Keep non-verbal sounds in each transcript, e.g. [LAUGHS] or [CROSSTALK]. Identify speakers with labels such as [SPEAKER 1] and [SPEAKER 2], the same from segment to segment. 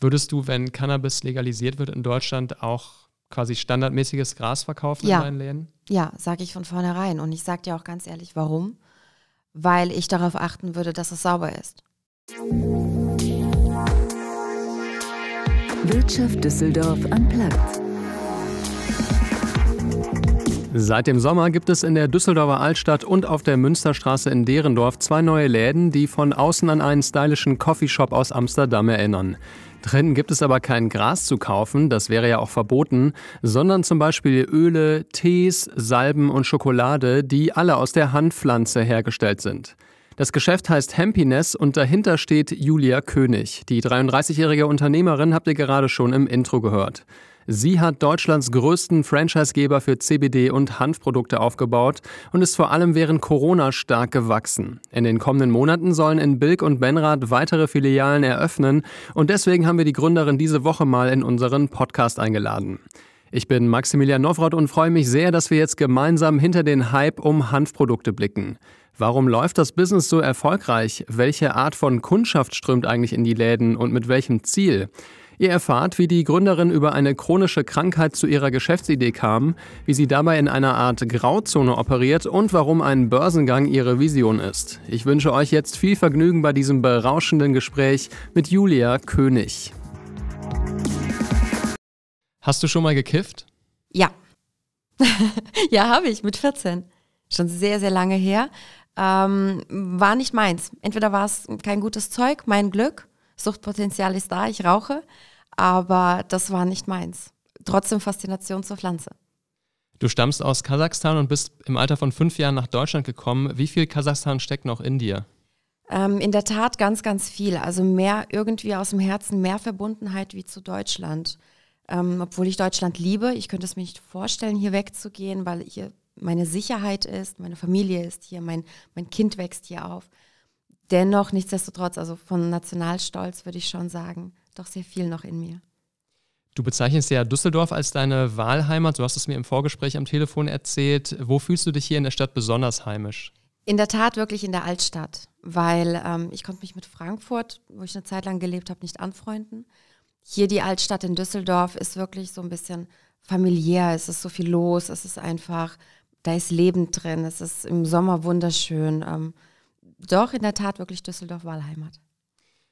[SPEAKER 1] Würdest du, wenn Cannabis legalisiert wird in Deutschland, auch quasi standardmäßiges Gras verkaufen
[SPEAKER 2] ja.
[SPEAKER 1] in deinen Läden?
[SPEAKER 2] Ja, sage ich von vornherein. Und ich sage dir auch ganz ehrlich, warum? Weil ich darauf achten würde, dass es sauber ist.
[SPEAKER 3] Wirtschaft Düsseldorf am Platz.
[SPEAKER 1] Seit dem Sommer gibt es in der Düsseldorfer Altstadt und auf der Münsterstraße in Derendorf zwei neue Läden, die von außen an einen stylischen Coffeeshop aus Amsterdam erinnern. Drin gibt es aber kein Gras zu kaufen, das wäre ja auch verboten, sondern zum Beispiel Öle, Tees, Salben und Schokolade, die alle aus der Handpflanze hergestellt sind. Das Geschäft heißt Happiness und dahinter steht Julia König. Die 33-jährige Unternehmerin habt ihr gerade schon im Intro gehört. Sie hat Deutschlands größten Franchisegeber für CBD und Hanfprodukte aufgebaut und ist vor allem während Corona stark gewachsen. In den kommenden Monaten sollen in Bilk und Benrath weitere Filialen eröffnen und deswegen haben wir die Gründerin diese Woche mal in unseren Podcast eingeladen. Ich bin Maximilian Nowroth und freue mich sehr, dass wir jetzt gemeinsam hinter den Hype um Hanfprodukte blicken. Warum läuft das Business so erfolgreich? Welche Art von Kundschaft strömt eigentlich in die Läden und mit welchem Ziel? Ihr erfahrt, wie die Gründerin über eine chronische Krankheit zu ihrer Geschäftsidee kam, wie sie dabei in einer Art Grauzone operiert und warum ein Börsengang ihre Vision ist. Ich wünsche euch jetzt viel Vergnügen bei diesem berauschenden Gespräch mit Julia König. Hast du schon mal gekifft?
[SPEAKER 2] Ja. [LAUGHS] ja, habe ich mit 14. Schon sehr, sehr lange her. Ähm, war nicht meins. Entweder war es kein gutes Zeug, mein Glück, Suchtpotenzial ist da, ich rauche, aber das war nicht meins. Trotzdem Faszination zur Pflanze.
[SPEAKER 1] Du stammst aus Kasachstan und bist im Alter von fünf Jahren nach Deutschland gekommen. Wie viel Kasachstan steckt noch in dir?
[SPEAKER 2] Ähm, in der Tat ganz, ganz viel. Also mehr irgendwie aus dem Herzen, mehr Verbundenheit wie zu Deutschland. Ähm, obwohl ich Deutschland liebe, ich könnte es mir nicht vorstellen, hier wegzugehen, weil hier meine Sicherheit ist, meine Familie ist hier, mein, mein Kind wächst hier auf dennoch, nichtsdestotrotz, also von Nationalstolz würde ich schon sagen, doch sehr viel noch in mir.
[SPEAKER 1] Du bezeichnest ja Düsseldorf als deine Wahlheimat. Du hast es mir im Vorgespräch am Telefon erzählt. Wo fühlst du dich hier in der Stadt besonders heimisch?
[SPEAKER 2] In der Tat wirklich in der Altstadt, weil ähm, ich konnte mich mit Frankfurt, wo ich eine Zeit lang gelebt habe, nicht anfreunden. Hier die Altstadt in Düsseldorf ist wirklich so ein bisschen familiär. Es ist so viel los. Es ist einfach, da ist Leben drin. Es ist im Sommer wunderschön. Ähm, doch, in der Tat wirklich Düsseldorf Wahlheimat.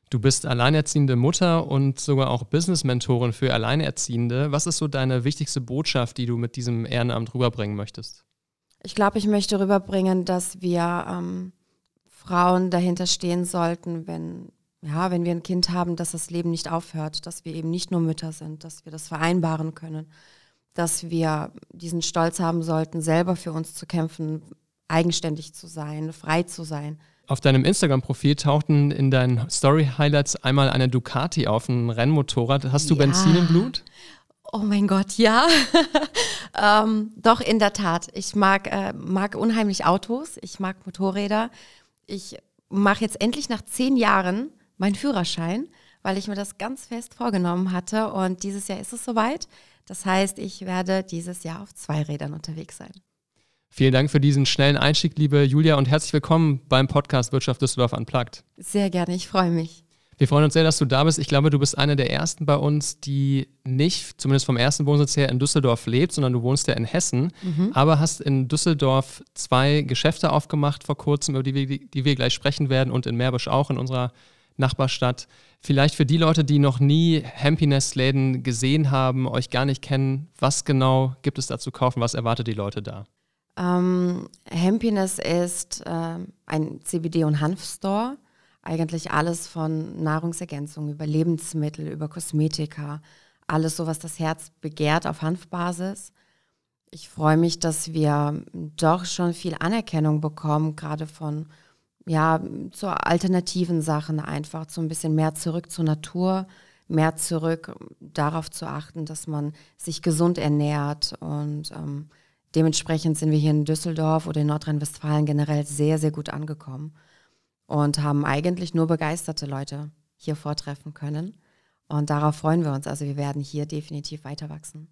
[SPEAKER 1] Du bist alleinerziehende Mutter und sogar auch Business-Mentorin für Alleinerziehende. Was ist so deine wichtigste Botschaft, die du mit diesem Ehrenamt rüberbringen möchtest?
[SPEAKER 2] Ich glaube, ich möchte rüberbringen, dass wir ähm, Frauen dahinter stehen sollten, wenn, ja, wenn wir ein Kind haben, dass das Leben nicht aufhört, dass wir eben nicht nur Mütter sind, dass wir das vereinbaren können, dass wir diesen Stolz haben sollten, selber für uns zu kämpfen, eigenständig zu sein, frei zu sein.
[SPEAKER 1] Auf deinem Instagram-Profil tauchten in deinen Story-Highlights einmal eine Ducati auf, ein Rennmotorrad. Hast du ja. Benzin im Blut?
[SPEAKER 2] Oh mein Gott, ja. [LAUGHS] ähm, doch, in der Tat. Ich mag, äh, mag unheimlich Autos, ich mag Motorräder. Ich mache jetzt endlich nach zehn Jahren meinen Führerschein, weil ich mir das ganz fest vorgenommen hatte. Und dieses Jahr ist es soweit. Das heißt, ich werde dieses Jahr auf zwei Rädern unterwegs sein.
[SPEAKER 1] Vielen Dank für diesen schnellen Einstieg, liebe Julia, und herzlich willkommen beim Podcast Wirtschaft Düsseldorf Unplugged.
[SPEAKER 2] Sehr gerne, ich freue mich.
[SPEAKER 1] Wir freuen uns sehr, dass du da bist. Ich glaube, du bist eine der ersten bei uns, die nicht, zumindest vom ersten Wohnsitz her, in Düsseldorf lebt, sondern du wohnst ja in Hessen, mhm. aber hast in Düsseldorf zwei Geschäfte aufgemacht vor kurzem, über die wir, die wir gleich sprechen werden und in Meerbusch auch, in unserer Nachbarstadt. Vielleicht für die Leute, die noch nie Happiness-Läden gesehen haben, euch gar nicht kennen, was genau gibt es da zu kaufen? Was erwartet die Leute da?
[SPEAKER 2] Ähm, Happiness ist äh, ein CBD- und Hanfstore. Eigentlich alles von Nahrungsergänzung über Lebensmittel, über Kosmetika, alles so, was das Herz begehrt auf Hanfbasis. Ich freue mich, dass wir doch schon viel Anerkennung bekommen, gerade von ja, zu alternativen Sachen einfach, so ein bisschen mehr zurück zur Natur, mehr zurück darauf zu achten, dass man sich gesund ernährt und ähm, Dementsprechend sind wir hier in Düsseldorf oder in Nordrhein-Westfalen generell sehr, sehr gut angekommen und haben eigentlich nur begeisterte Leute hier vortreffen können. Und darauf freuen wir uns. Also wir werden hier definitiv weiter wachsen.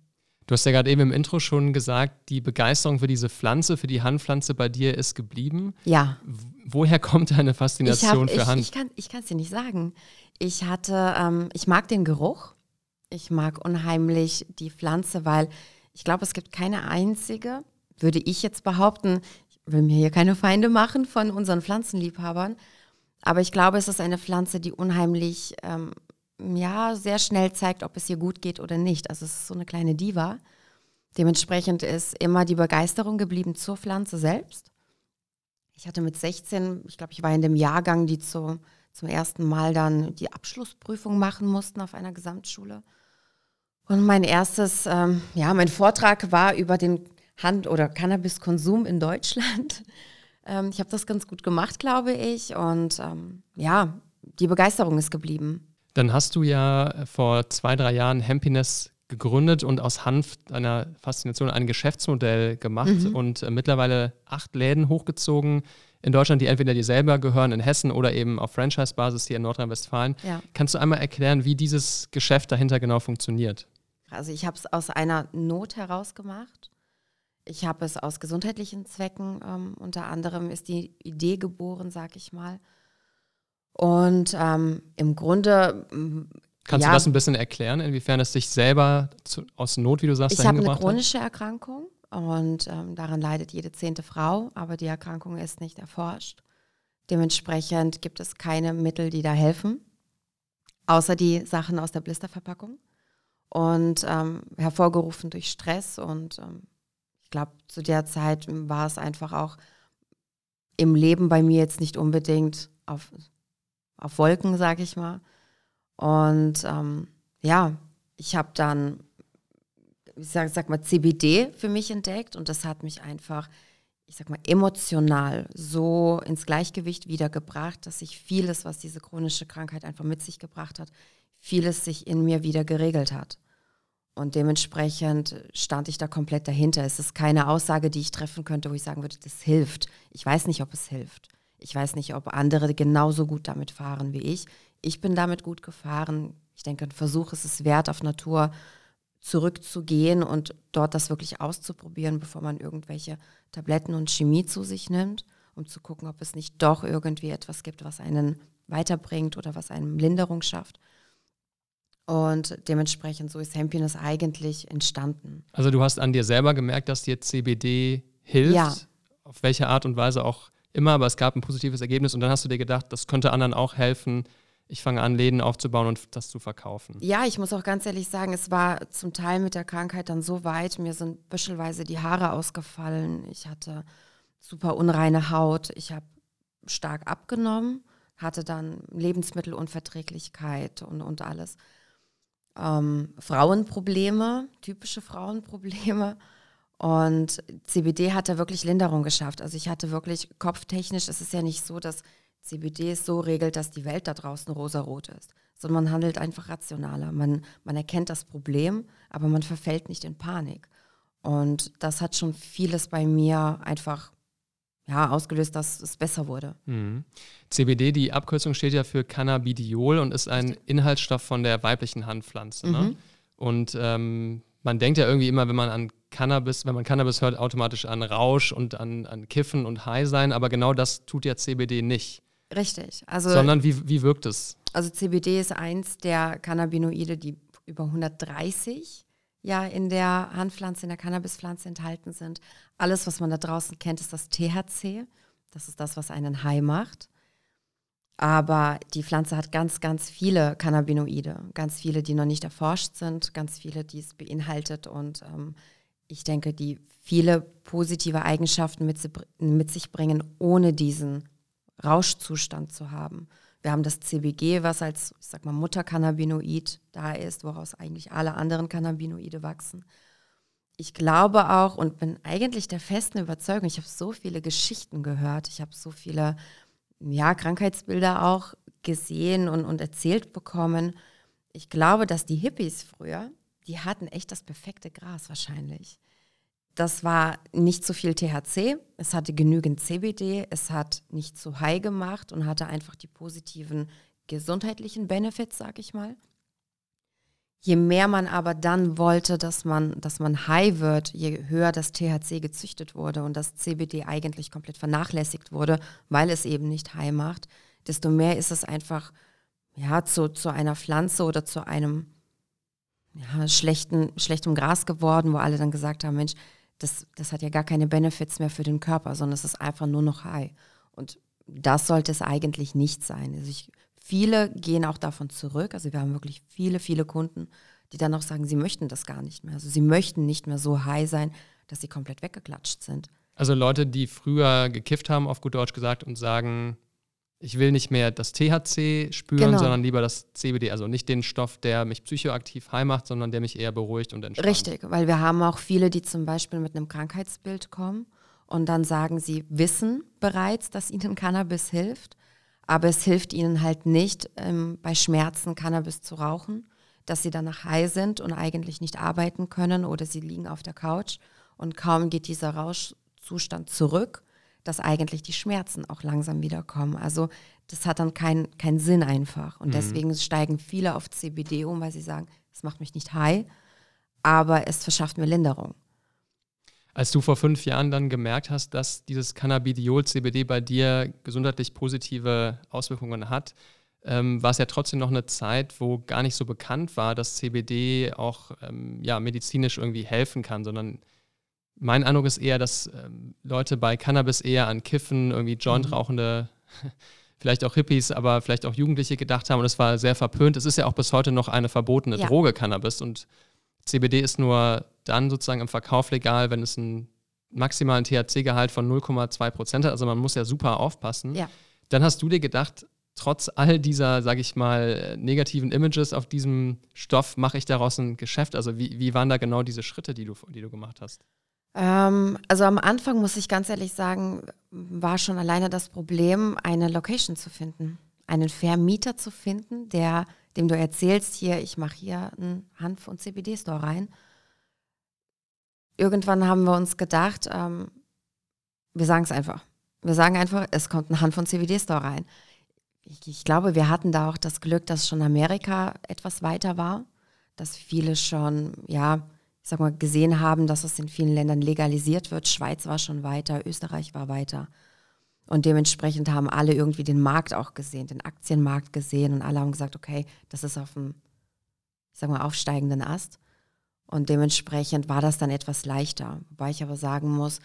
[SPEAKER 1] Du hast ja gerade eben im Intro schon gesagt, die Begeisterung für diese Pflanze, für die Handpflanze bei dir ist geblieben.
[SPEAKER 2] Ja.
[SPEAKER 1] Woher kommt deine Faszination
[SPEAKER 2] ich hab,
[SPEAKER 1] für
[SPEAKER 2] ich,
[SPEAKER 1] Hand?
[SPEAKER 2] Ich kann es dir nicht sagen. Ich hatte, ähm, ich mag den Geruch. Ich mag unheimlich die Pflanze, weil ich glaube, es gibt keine einzige, würde ich jetzt behaupten, ich will mir hier keine Feinde machen von unseren Pflanzenliebhabern, aber ich glaube, es ist eine Pflanze, die unheimlich, ähm, ja, sehr schnell zeigt, ob es ihr gut geht oder nicht. Also es ist so eine kleine Diva. Dementsprechend ist immer die Begeisterung geblieben zur Pflanze selbst. Ich hatte mit 16, ich glaube, ich war in dem Jahrgang, die zu, zum ersten Mal dann die Abschlussprüfung machen mussten auf einer Gesamtschule. Und mein erstes, ähm, ja, mein Vortrag war über den Hand- oder Cannabiskonsum in Deutschland. [LAUGHS] Ähm, ich habe das ganz gut gemacht, glaube ich. Und ähm, ja, die Begeisterung ist geblieben.
[SPEAKER 1] Dann hast du ja vor zwei, drei Jahren Happiness gegründet und aus Hanf einer Faszination ein Geschäftsmodell gemacht mhm. und äh, mittlerweile acht Läden hochgezogen in Deutschland, die entweder dir selber gehören in Hessen oder eben auf Franchise-Basis hier in Nordrhein-Westfalen. Ja. Kannst du einmal erklären, wie dieses Geschäft dahinter genau funktioniert?
[SPEAKER 2] Also ich habe es aus einer Not heraus gemacht. Ich habe es aus gesundheitlichen Zwecken, ähm, unter anderem ist die Idee geboren, sag ich mal. Und ähm, im Grunde
[SPEAKER 1] Kannst ja. du das ein bisschen erklären, inwiefern es dich selber zu, aus Not, wie du sagst,
[SPEAKER 2] Ich habe eine chronische hat? Erkrankung und ähm, daran leidet jede zehnte Frau, aber die Erkrankung ist nicht erforscht. Dementsprechend gibt es keine Mittel, die da helfen, außer die Sachen aus der Blisterverpackung. Und ähm, hervorgerufen durch Stress und ähm, ich glaube, zu der Zeit war es einfach auch im Leben bei mir jetzt nicht unbedingt auf, auf Wolken, sage ich mal. Und ähm, ja, ich habe dann, ich sag, sag mal, CBD für mich entdeckt und das hat mich einfach, ich sag mal, emotional so ins Gleichgewicht wiedergebracht, dass sich vieles, was diese chronische Krankheit einfach mit sich gebracht hat, vieles sich in mir wieder geregelt hat. Und dementsprechend stand ich da komplett dahinter. Es ist keine Aussage, die ich treffen könnte, wo ich sagen würde, das hilft. Ich weiß nicht, ob es hilft. Ich weiß nicht, ob andere genauso gut damit fahren wie ich ich bin damit gut gefahren. Ich denke, ein Versuch ist es wert, auf Natur zurückzugehen und dort das wirklich auszuprobieren, bevor man irgendwelche Tabletten und Chemie zu sich nimmt, um zu gucken, ob es nicht doch irgendwie etwas gibt, was einen weiterbringt oder was einem Linderung schafft. Und dementsprechend so ist Happiness eigentlich entstanden.
[SPEAKER 1] Also du hast an dir selber gemerkt, dass dir CBD hilft, ja. auf welche Art und Weise auch immer, aber es gab ein positives Ergebnis und dann hast du dir gedacht, das könnte anderen auch helfen, ich fange an, Läden aufzubauen und das zu verkaufen.
[SPEAKER 2] Ja, ich muss auch ganz ehrlich sagen, es war zum Teil mit der Krankheit dann so weit, mir sind büschelweise die Haare ausgefallen. Ich hatte super unreine Haut. Ich habe stark abgenommen, hatte dann Lebensmittelunverträglichkeit und, und alles. Ähm, Frauenprobleme, typische Frauenprobleme. Und CBD hat da wirklich Linderung geschafft. Also ich hatte wirklich kopftechnisch, es ist ja nicht so, dass CBD es so regelt, dass die Welt da draußen rosarot ist, sondern man handelt einfach rationaler. Man, man erkennt das Problem, aber man verfällt nicht in Panik. Und das hat schon vieles bei mir einfach ja, ausgelöst, dass es besser wurde.
[SPEAKER 1] Mhm. CBD, die Abkürzung steht ja für Cannabidiol und ist ein Inhaltsstoff von der weiblichen Handpflanze. Ne? Mhm. Und ähm, man denkt ja irgendwie immer, wenn man an Cannabis, wenn man Cannabis hört, automatisch an Rausch und an, an Kiffen und High sein, aber genau das tut ja CBD nicht.
[SPEAKER 2] Richtig. Also,
[SPEAKER 1] Sondern wie, wie wirkt es?
[SPEAKER 2] Also CBD ist eins der Cannabinoide, die über 130 ja in der Handpflanze, in der Cannabispflanze enthalten sind. Alles, was man da draußen kennt, ist das THC. Das ist das, was einen high macht. Aber die Pflanze hat ganz, ganz viele Cannabinoide, ganz viele, die noch nicht erforscht sind, ganz viele, die es beinhaltet und ähm, ich denke, die viele positive Eigenschaften mit, mit sich bringen, ohne diesen Rauschzustand zu haben. Wir haben das CBG, was als, ich sag mal, Muttercannabinoid da ist, woraus eigentlich alle anderen Cannabinoide wachsen. Ich glaube auch und bin eigentlich der festen Überzeugung, ich habe so viele Geschichten gehört, ich habe so viele ja, Krankheitsbilder auch gesehen und, und erzählt bekommen. Ich glaube, dass die Hippies früher, die hatten echt das perfekte Gras wahrscheinlich. Das war nicht zu viel THC, es hatte genügend CBD, es hat nicht zu high gemacht und hatte einfach die positiven gesundheitlichen Benefits, sag ich mal. Je mehr man aber dann wollte, dass man, dass man high wird, je höher das THC gezüchtet wurde und das CBD eigentlich komplett vernachlässigt wurde, weil es eben nicht high macht, desto mehr ist es einfach ja, zu, zu einer Pflanze oder zu einem ja, schlechten, schlechtem Gras geworden, wo alle dann gesagt haben, Mensch, das, das hat ja gar keine Benefits mehr für den Körper, sondern es ist einfach nur noch High. Und das sollte es eigentlich nicht sein. Also ich, viele gehen auch davon zurück. Also wir haben wirklich viele, viele Kunden, die dann auch sagen, sie möchten das gar nicht mehr. Also sie möchten nicht mehr so high sein, dass sie komplett weggeklatscht sind.
[SPEAKER 1] Also Leute, die früher gekifft haben, auf gut Deutsch gesagt, und sagen, ich will nicht mehr das THC spüren, genau. sondern lieber das CBD. Also nicht den Stoff, der mich psychoaktiv high macht, sondern der mich eher beruhigt und entspannt.
[SPEAKER 2] Richtig, weil wir haben auch viele, die zum Beispiel mit einem Krankheitsbild kommen und dann sagen, sie wissen bereits, dass ihnen [LAUGHS] Cannabis hilft, aber es hilft ihnen halt nicht, ähm, bei Schmerzen Cannabis zu rauchen, dass sie danach high sind und eigentlich nicht arbeiten können oder sie liegen auf der Couch und kaum geht dieser Rauschzustand zurück dass eigentlich die Schmerzen auch langsam wiederkommen. Also das hat dann keinen kein Sinn einfach. Und mhm. deswegen steigen viele auf CBD um, weil sie sagen, es macht mich nicht high, aber es verschafft mir Linderung.
[SPEAKER 1] Als du vor fünf Jahren dann gemerkt hast, dass dieses Cannabidiol-CBD bei dir gesundheitlich positive Auswirkungen hat, ähm, war es ja trotzdem noch eine Zeit, wo gar nicht so bekannt war, dass CBD auch ähm, ja, medizinisch irgendwie helfen kann, sondern mein Eindruck ist eher, dass ähm, Leute bei Cannabis eher an Kiffen, irgendwie Joint-rauchende, mhm. [LAUGHS] vielleicht auch Hippies, aber vielleicht auch Jugendliche gedacht haben und es war sehr verpönt. Es ist ja auch bis heute noch eine verbotene ja. Droge, Cannabis. Und CBD ist nur dann sozusagen im Verkauf legal, wenn es einen maximalen THC-Gehalt von 0,2 Prozent hat. Also man muss ja super aufpassen. Ja. Dann hast du dir gedacht, trotz all dieser, sage ich mal, negativen Images auf diesem Stoff mache ich daraus ein Geschäft. Also wie, wie waren da genau diese Schritte, die du, die du gemacht hast?
[SPEAKER 2] Ähm, also am Anfang muss ich ganz ehrlich sagen, war schon alleine das Problem, eine Location zu finden, einen Vermieter zu finden, der, dem du erzählst, hier, ich mache hier einen Hanf- und CBD-Store rein. Irgendwann haben wir uns gedacht, ähm, wir sagen es einfach. Wir sagen einfach, es kommt ein Hanf- und CBD-Store rein. Ich, ich glaube, wir hatten da auch das Glück, dass schon Amerika etwas weiter war, dass viele schon, ja, ich sag mal, gesehen haben, dass es in vielen Ländern legalisiert wird. Schweiz war schon weiter, Österreich war weiter. Und dementsprechend haben alle irgendwie den Markt auch gesehen, den Aktienmarkt gesehen und alle haben gesagt, okay, das ist auf dem, ich sag mal, aufsteigenden Ast. Und dementsprechend war das dann etwas leichter. Wobei ich aber sagen muss,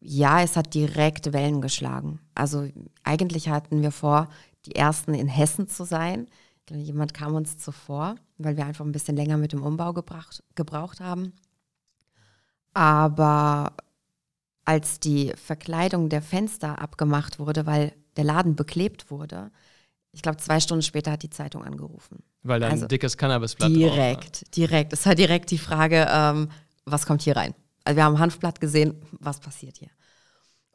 [SPEAKER 2] ja, es hat direkt Wellen geschlagen. Also eigentlich hatten wir vor, die ersten in Hessen zu sein. Jemand kam uns zuvor, weil wir einfach ein bisschen länger mit dem Umbau gebracht, gebraucht haben. Aber als die Verkleidung der Fenster abgemacht wurde, weil der Laden beklebt wurde, ich glaube, zwei Stunden später hat die Zeitung angerufen.
[SPEAKER 1] Weil da ein also dickes Cannabisblatt
[SPEAKER 2] Direkt, drauf, direkt. Es war direkt die Frage, ähm, was kommt hier rein? Also wir haben Hanfblatt gesehen, was passiert hier?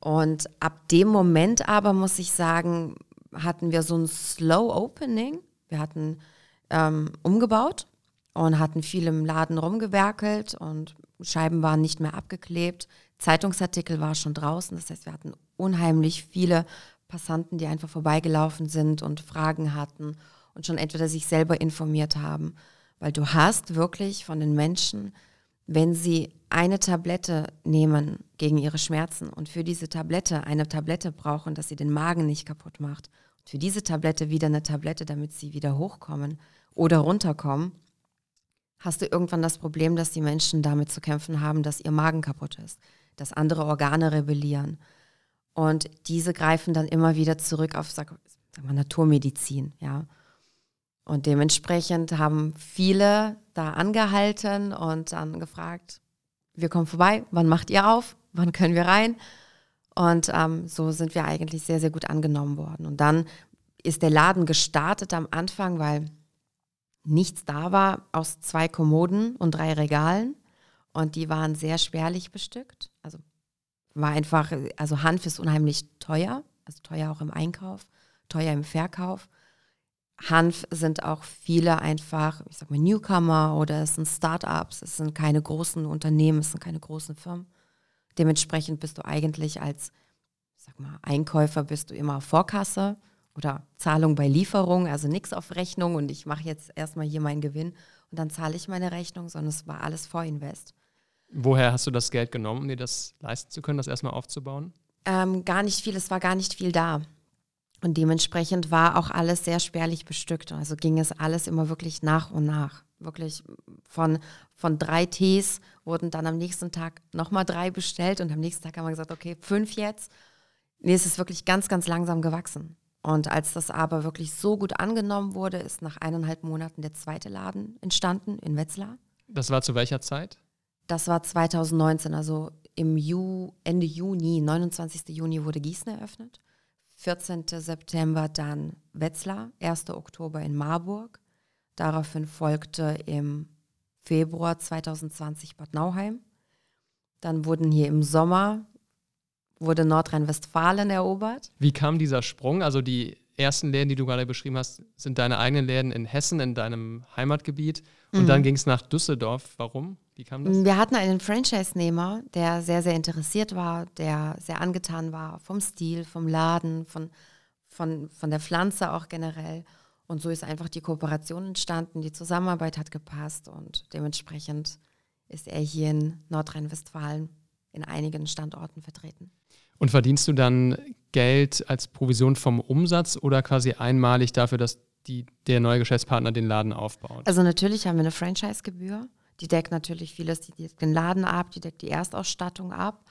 [SPEAKER 2] Und ab dem Moment aber, muss ich sagen, hatten wir so ein Slow Opening. Wir hatten ähm, umgebaut und hatten viel im Laden rumgewerkelt und Scheiben waren nicht mehr abgeklebt. Zeitungsartikel war schon draußen. Das heißt, wir hatten unheimlich viele Passanten, die einfach vorbeigelaufen sind und Fragen hatten und schon entweder sich selber informiert haben. Weil du hast wirklich von den Menschen, wenn sie eine Tablette nehmen gegen ihre Schmerzen und für diese Tablette eine Tablette brauchen, dass sie den Magen nicht kaputt macht für diese Tablette wieder eine Tablette, damit sie wieder hochkommen oder runterkommen, hast du irgendwann das Problem, dass die Menschen damit zu kämpfen haben, dass ihr Magen kaputt ist, dass andere Organe rebellieren. Und diese greifen dann immer wieder zurück auf, sag, sag mal, Naturmedizin, ja. Und dementsprechend haben viele da angehalten und dann gefragt, wir kommen vorbei, wann macht ihr auf, wann können wir rein? Und ähm, so sind wir eigentlich sehr, sehr gut angenommen worden. Und dann ist der Laden gestartet am Anfang, weil nichts da war, aus zwei Kommoden und drei Regalen. Und die waren sehr spärlich bestückt. Also war einfach, also Hanf ist unheimlich teuer, also teuer auch im Einkauf, teuer im Verkauf. Hanf sind auch viele einfach, ich sag mal, Newcomer oder es sind Startups, es sind keine großen Unternehmen, es sind keine großen Firmen. Dementsprechend bist du eigentlich als sag mal, Einkäufer bist du immer Vorkasse oder Zahlung bei Lieferung, also nichts auf Rechnung und ich mache jetzt erstmal hier meinen Gewinn und dann zahle ich meine Rechnung, sondern es war alles Vorinvest.
[SPEAKER 1] Woher hast du das Geld genommen, um dir das leisten zu können, das erstmal aufzubauen?
[SPEAKER 2] Ähm, gar nicht viel, es war gar nicht viel da. Und dementsprechend war auch alles sehr spärlich bestückt. Also ging es alles immer wirklich nach und nach. Wirklich von, von drei Tees wurden dann am nächsten Tag nochmal drei bestellt und am nächsten Tag haben wir gesagt, okay, fünf jetzt. Nee, es ist wirklich ganz, ganz langsam gewachsen. Und als das aber wirklich so gut angenommen wurde, ist nach eineinhalb Monaten der zweite Laden entstanden in Wetzlar.
[SPEAKER 1] Das war zu welcher Zeit?
[SPEAKER 2] Das war 2019, also im Ju Ende Juni, 29. Juni wurde Gießen eröffnet. 14. September dann Wetzlar, 1. Oktober in Marburg. Daraufhin folgte im Februar 2020 Bad Nauheim. Dann wurden hier im Sommer, wurde Nordrhein-Westfalen erobert.
[SPEAKER 1] Wie kam dieser Sprung? Also die ersten Läden, die du gerade beschrieben hast, sind deine eigenen Läden in Hessen, in deinem Heimatgebiet. Und mhm. dann ging es nach Düsseldorf. Warum? Wie kam das?
[SPEAKER 2] Wir hatten einen Franchise-Nehmer, der sehr, sehr interessiert war, der sehr angetan war vom Stil, vom Laden, von, von, von der Pflanze auch generell. Und so ist einfach die Kooperation entstanden, die Zusammenarbeit hat gepasst und dementsprechend ist er hier in Nordrhein-Westfalen in einigen Standorten vertreten.
[SPEAKER 1] Und verdienst du dann Geld als Provision vom Umsatz oder quasi einmalig dafür, dass die, der neue Geschäftspartner den Laden aufbaut?
[SPEAKER 2] Also natürlich haben wir eine Franchise-Gebühr. Die deckt natürlich vieles, die deckt den Laden ab, die deckt die Erstausstattung ab.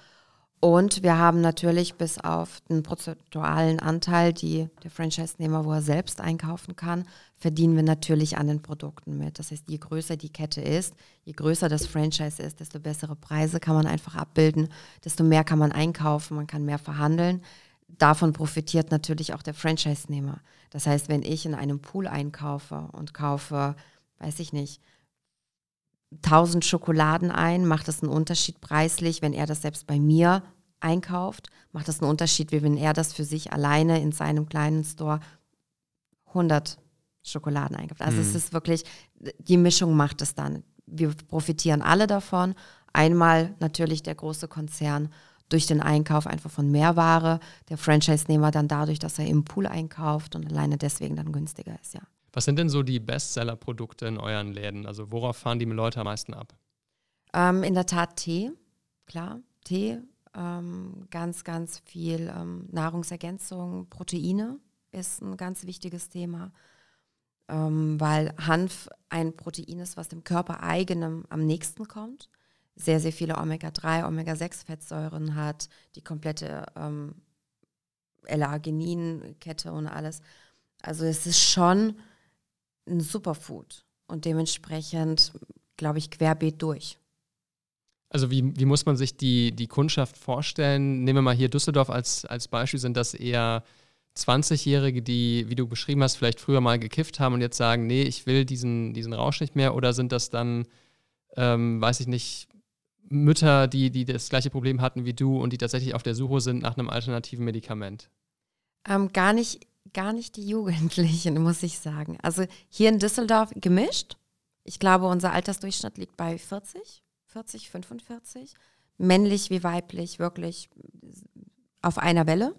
[SPEAKER 2] Und wir haben natürlich bis auf den prozentualen Anteil, die der Franchise-Nehmer, wo er selbst einkaufen kann, verdienen wir natürlich an den Produkten mit. Das heißt, je größer die Kette ist, je größer das Franchise ist, desto bessere Preise kann man einfach abbilden, desto mehr kann man einkaufen, man kann mehr verhandeln. Davon profitiert natürlich auch der Franchise-Nehmer. Das heißt, wenn ich in einem Pool einkaufe und kaufe, weiß ich nicht, 1000 Schokoladen ein, macht das einen Unterschied preislich, wenn er das selbst bei mir einkauft, macht das einen Unterschied, wie wenn er das für sich alleine in seinem kleinen Store 100 Schokoladen einkauft. Also mhm. es ist wirklich, die Mischung macht es dann. Wir profitieren alle davon. Einmal natürlich der große Konzern durch den Einkauf einfach von Mehrware, der Franchise-Nehmer dann dadurch, dass er im Pool einkauft und alleine deswegen dann günstiger ist, ja.
[SPEAKER 1] Was sind denn so die Bestseller-Produkte in euren Läden? Also worauf fahren die Leute am meisten ab?
[SPEAKER 2] Ähm, in der Tat Tee, klar. Tee, ähm, ganz, ganz viel ähm, Nahrungsergänzung, Proteine ist ein ganz wichtiges Thema, ähm, weil Hanf ein Protein ist, was dem Körper eigenem am nächsten kommt. Sehr, sehr viele Omega-3, Omega-6-Fettsäuren hat, die komplette ähm, L-Arginin-Kette und alles. Also es ist schon ein Superfood und dementsprechend, glaube ich, querbeet durch.
[SPEAKER 1] Also wie, wie muss man sich die, die Kundschaft vorstellen? Nehmen wir mal hier Düsseldorf als, als Beispiel, sind das eher 20-Jährige, die, wie du beschrieben hast, vielleicht früher mal gekifft haben und jetzt sagen, nee, ich will diesen, diesen Rausch nicht mehr? Oder sind das dann, ähm, weiß ich nicht, Mütter, die, die das gleiche Problem hatten wie du und die tatsächlich auf der Suche sind nach einem alternativen Medikament?
[SPEAKER 2] Ähm, gar nicht gar nicht die Jugendlichen, [LAUGHS] muss ich sagen. Also hier in Düsseldorf gemischt. Ich glaube, unser Altersdurchschnitt liegt bei 40, 40, 45. Männlich wie weiblich, wirklich auf einer Welle.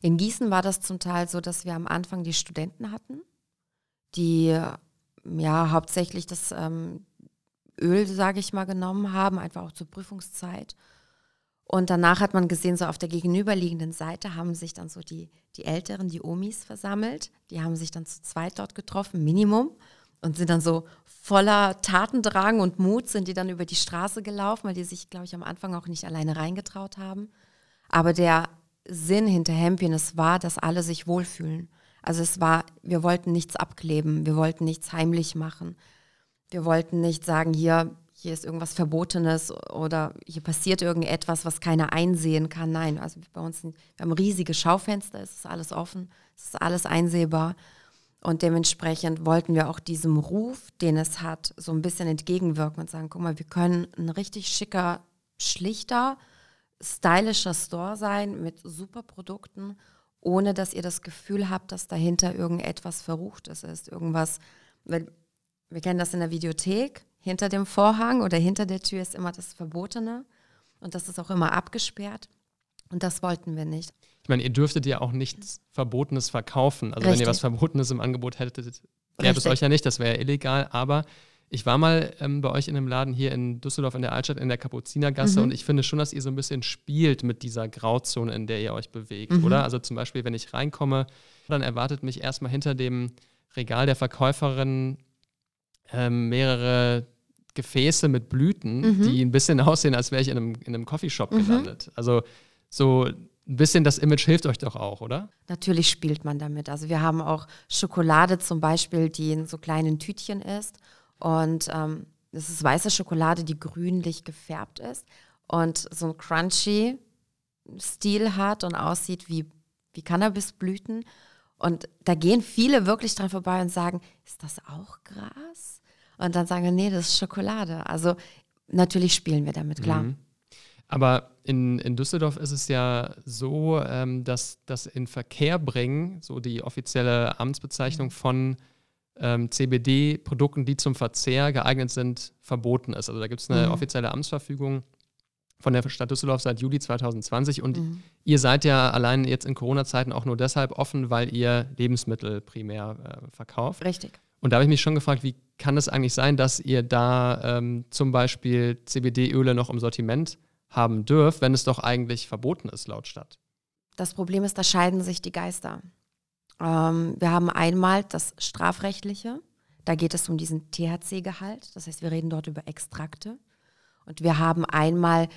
[SPEAKER 2] In Gießen war das zum Teil so, dass wir am Anfang die Studenten hatten, die ja hauptsächlich das ähm, Öl, sage ich mal, genommen haben, einfach auch zur Prüfungszeit und danach hat man gesehen, so auf der gegenüberliegenden Seite haben sich dann so die, die Älteren, die Omis versammelt. Die haben sich dann zu zweit dort getroffen, Minimum. Und sind dann so voller Tatendrang und Mut, sind die dann über die Straße gelaufen, weil die sich, glaube ich, am Anfang auch nicht alleine reingetraut haben. Aber der Sinn hinter Happiness war, dass alle sich wohlfühlen. Also es war, wir wollten nichts abkleben, wir wollten nichts heimlich machen. Wir wollten nicht sagen, hier, hier ist irgendwas Verbotenes oder hier passiert irgendetwas, was keiner einsehen kann. Nein, also bei uns, wir haben riesige Schaufenster, es ist alles offen, es ist alles einsehbar. Und dementsprechend wollten wir auch diesem Ruf, den es hat, so ein bisschen entgegenwirken und sagen, guck mal, wir können ein richtig schicker, schlichter, stylischer Store sein mit super Produkten, ohne dass ihr das Gefühl habt, dass dahinter irgendetwas Verruchtes ist, irgendwas, weil wir kennen das in der Videothek, hinter dem Vorhang oder hinter der Tür ist immer das Verbotene und das ist auch immer abgesperrt. Und das wollten wir nicht.
[SPEAKER 1] Ich meine, ihr dürftet ja auch nichts Verbotenes verkaufen. Also Richtig. wenn ihr was Verbotenes im Angebot hättet, gäbe es euch ja nicht, das wäre ja illegal. Aber Ich war mal ähm, bei euch in einem Laden hier in Düsseldorf in der Altstadt in der Kapuzinergasse mhm. und ich finde schon, dass ihr so ein bisschen spielt mit dieser Grauzone, in der ihr euch bewegt, mhm. oder? Also zum Beispiel, wenn ich reinkomme, dann erwartet mich erstmal hinter dem Regal der Verkäuferin ähm, mehrere Gefäße mit Blüten, mhm. die ein bisschen [LAUGHS] aussehen, als wäre ich in einem, in einem Coffeeshop mhm. gelandet. Also so ein bisschen das Image hilft euch doch auch, oder?
[SPEAKER 2] Natürlich spielt man damit. Also wir haben auch Schokolade zum Beispiel, die in so kleinen Tütchen ist. Und ähm, das ist weiße Schokolade, die grünlich gefärbt ist und so ein crunchy Stil hat und aussieht wie, wie Cannabisblüten. Und da gehen viele wirklich dran vorbei und sagen, ist das auch Gras? Und dann sagen wir, nee, das ist Schokolade. Also natürlich spielen wir damit, klar. Mhm.
[SPEAKER 1] Aber in, in Düsseldorf ist es ja so, ähm, dass das in Verkehr bringen, so die offizielle Amtsbezeichnung mhm. von ähm, CBD-Produkten, die zum Verzehr geeignet sind, verboten ist. Also da gibt es eine mhm. offizielle Amtsverfügung von der Stadt Düsseldorf seit Juli 2020 und mhm. ihr seid ja allein jetzt in Corona-Zeiten auch nur deshalb offen, weil ihr Lebensmittel primär äh, verkauft.
[SPEAKER 2] Richtig.
[SPEAKER 1] Und da habe ich mich schon gefragt, wie kann es eigentlich sein, dass ihr da ähm, zum Beispiel CBD-Öle noch im Sortiment haben dürft, wenn es doch eigentlich verboten ist laut Stadt?
[SPEAKER 2] Das Problem ist, da scheiden sich die Geister. Ähm, wir haben einmal das Strafrechtliche. Da geht es um diesen THC-Gehalt. Das heißt, wir reden dort über Extrakte. Und wir haben einmal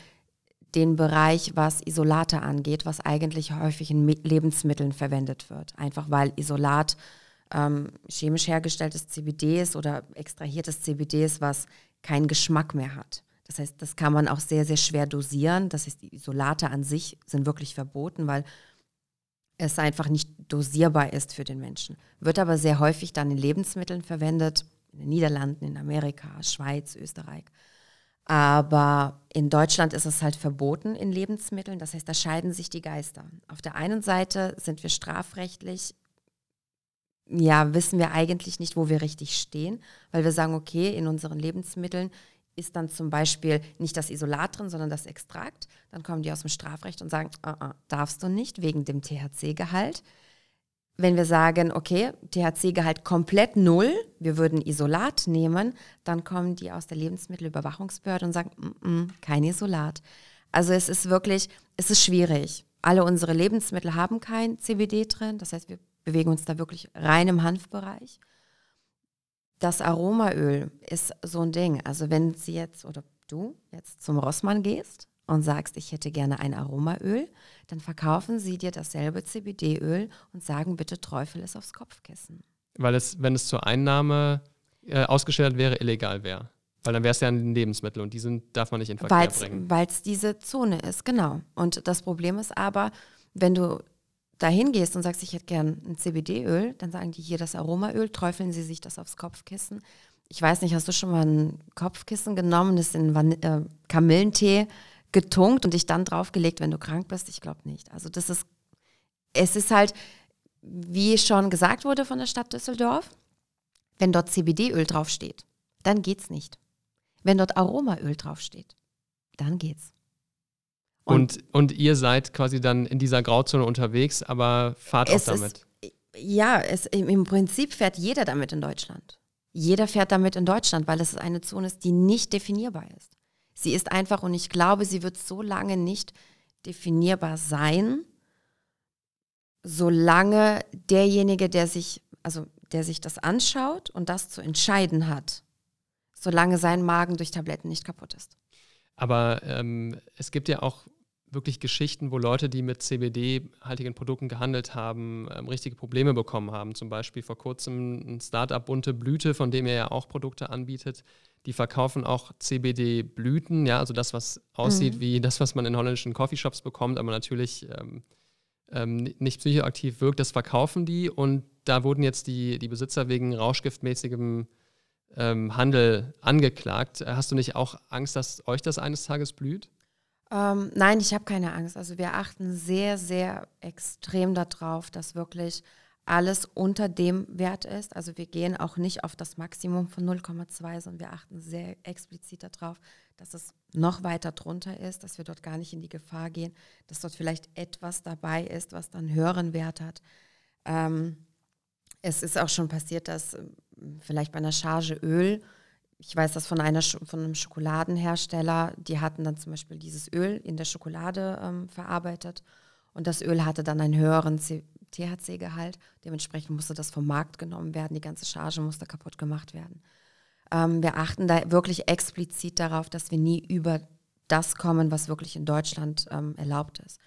[SPEAKER 2] den Bereich, was Isolate angeht, was eigentlich häufig in Lebensmitteln verwendet wird. Einfach weil Isolat ähm, chemisch hergestelltes CBD ist oder extrahiertes CBD ist, was keinen Geschmack mehr hat. Das heißt, das kann man auch sehr, sehr schwer dosieren. Das heißt, die Isolate an sich sind wirklich verboten, weil es einfach nicht dosierbar ist für den Menschen. Wird aber sehr häufig dann in Lebensmitteln verwendet, in den Niederlanden, in Amerika, Schweiz, Österreich. Aber in Deutschland ist es halt verboten in Lebensmitteln. Das heißt, da scheiden sich die Geister. Auf der einen Seite sind wir strafrechtlich, ja, wissen wir eigentlich nicht, wo wir richtig stehen, weil wir sagen, okay, in unseren Lebensmitteln ist dann zum Beispiel nicht das Isolat drin, sondern das Extrakt. Dann kommen die aus dem Strafrecht und sagen, uh -uh, darfst du nicht wegen dem THC-Gehalt. Wenn wir sagen, okay, THC-Gehalt komplett null, wir würden Isolat nehmen, dann kommen die aus der Lebensmittelüberwachungsbehörde und sagen, mm -mm, kein Isolat. Also es ist wirklich, es ist schwierig. Alle unsere Lebensmittel haben kein CBD drin, das heißt, wir bewegen uns da wirklich rein im Hanfbereich das Aromaöl ist so ein Ding. Also wenn sie jetzt oder du jetzt zum Rossmann gehst und sagst, ich hätte gerne ein Aromaöl, dann verkaufen sie dir dasselbe CBD-Öl und sagen, bitte träufel es aufs Kopfkissen.
[SPEAKER 1] Weil es, wenn es zur Einnahme äh, ausgestellt wäre, illegal wäre. Weil dann wäre es ja ein Lebensmittel und die sind, darf man nicht in Verkehr
[SPEAKER 2] weil's,
[SPEAKER 1] bringen.
[SPEAKER 2] Weil es diese Zone ist, genau. Und das Problem ist aber, wenn du dahin gehst und sagst, ich hätte gern ein CBD-Öl, dann sagen die hier das Aromaöl, träufeln sie sich das aufs Kopfkissen. Ich weiß nicht, hast du schon mal ein Kopfkissen genommen, das in Van äh, Kamillentee getunkt und dich dann draufgelegt, wenn du krank bist? Ich glaube nicht. Also das ist, es ist halt, wie schon gesagt wurde von der Stadt Düsseldorf, wenn dort CBD-Öl draufsteht, dann geht's nicht. Wenn dort Aromaöl draufsteht, dann geht's.
[SPEAKER 1] Und, und, und, ihr seid quasi dann in dieser Grauzone unterwegs, aber fahrt auch damit.
[SPEAKER 2] Ist, ja, es, im Prinzip fährt jeder damit in Deutschland. Jeder fährt damit in Deutschland, weil es eine Zone ist, die nicht definierbar ist. Sie ist einfach, und ich glaube, sie wird so lange nicht definierbar sein, solange derjenige, der sich, also der sich das anschaut und das zu entscheiden hat, solange sein Magen durch Tabletten nicht kaputt ist.
[SPEAKER 1] Aber ähm, es gibt ja auch wirklich Geschichten, wo Leute, die mit CBD-haltigen Produkten gehandelt haben, ähm, richtige Probleme bekommen haben. Zum Beispiel vor kurzem ein Startup Bunte Blüte, von dem er ja auch Produkte anbietet. Die verkaufen auch CBD-Blüten, ja, also das, was aussieht mhm. wie das, was man in holländischen Coffeeshops bekommt, aber natürlich ähm, ähm, nicht psychoaktiv wirkt. Das verkaufen die und da wurden jetzt die, die Besitzer wegen rauschgiftmäßigem ähm, Handel angeklagt. Hast du nicht auch Angst, dass euch das eines Tages blüht?
[SPEAKER 2] Ähm, nein, ich habe keine Angst. Also wir achten sehr, sehr extrem darauf, dass wirklich alles unter dem Wert ist. Also wir gehen auch nicht auf das Maximum von 0,2, sondern wir achten sehr explizit darauf, dass es noch weiter drunter ist, dass wir dort gar nicht in die Gefahr gehen, dass dort vielleicht etwas dabei ist, was dann höheren Wert hat. Ähm, es ist auch schon passiert, dass vielleicht bei einer Charge Öl ich weiß das von, einer, von einem Schokoladenhersteller, die hatten dann zum Beispiel dieses Öl in der Schokolade ähm, verarbeitet und das Öl hatte dann einen höheren THC-Gehalt. Dementsprechend musste das vom Markt genommen werden, die ganze Charge musste kaputt gemacht werden. Ähm, wir achten da wirklich explizit darauf, dass wir nie über das kommen, was wirklich in Deutschland ähm, erlaubt ist.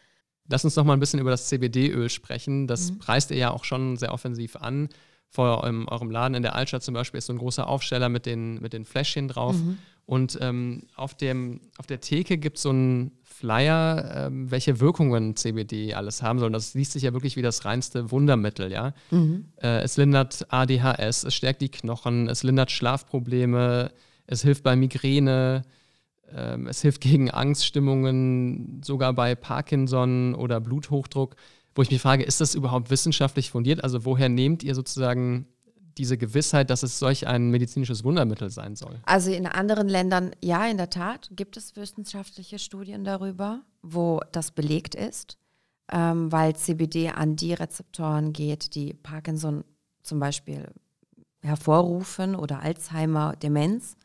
[SPEAKER 1] Lass uns noch mal ein bisschen über das CBD-Öl sprechen. Das mhm. preist ihr ja auch schon sehr offensiv an. Vor eurem, eurem, Laden in der Altstadt zum Beispiel ist so ein großer Aufsteller mit den, mit den Fläschchen drauf. Mhm. Und ähm, auf, dem, auf der Theke gibt es so einen Flyer, ähm, welche Wirkungen CBD alles haben soll. Das liest sich ja wirklich wie das reinste Wundermittel, ja. Mhm. Äh, es lindert ADHS, es stärkt die Knochen, es lindert Schlafprobleme, es hilft bei Migräne, ähm, es hilft gegen Angststimmungen, sogar bei Parkinson oder Bluthochdruck. Wo ich mich frage, ist das überhaupt wissenschaftlich fundiert? Also woher nehmt ihr sozusagen diese Gewissheit, dass es solch ein medizinisches Wundermittel sein soll?
[SPEAKER 2] Also in anderen Ländern, ja, in der Tat, gibt es wissenschaftliche Studien darüber, wo das belegt ist, ähm, weil CBD an die Rezeptoren geht, die Parkinson zum Beispiel hervorrufen oder Alzheimer, Demenz.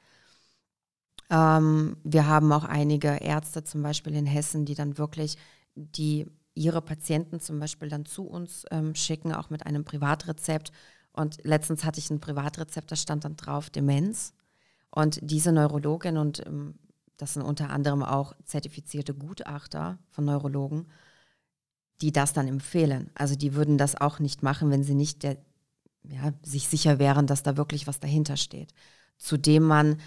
[SPEAKER 2] Ähm, wir haben auch einige Ärzte zum Beispiel in Hessen, die dann wirklich die ihre Patienten zum Beispiel dann zu uns ähm, schicken, auch mit einem Privatrezept. Und letztens hatte ich ein Privatrezept, da stand dann drauf Demenz. Und diese Neurologin und ähm, das sind unter anderem auch zertifizierte Gutachter von Neurologen, die das dann empfehlen. Also die würden das auch nicht machen, wenn sie nicht der, ja, sich sicher wären, dass da wirklich was dahinter steht. Zudem man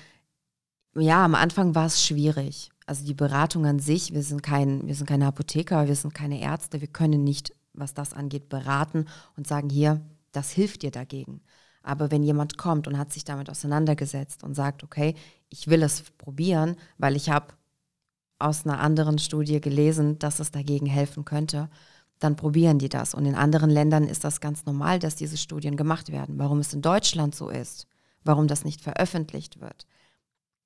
[SPEAKER 2] ja, am Anfang war es schwierig. Also die Beratung an sich, wir sind, kein, wir sind keine Apotheker, wir sind keine Ärzte, wir können nicht, was das angeht, beraten und sagen, hier, das hilft dir dagegen. Aber wenn jemand kommt und hat sich damit auseinandergesetzt und sagt, okay, ich will es probieren, weil ich habe aus einer anderen Studie gelesen, dass es dagegen helfen könnte, dann probieren die das. Und in anderen Ländern ist das ganz normal, dass diese Studien gemacht werden. Warum es in Deutschland so ist, warum das nicht veröffentlicht wird,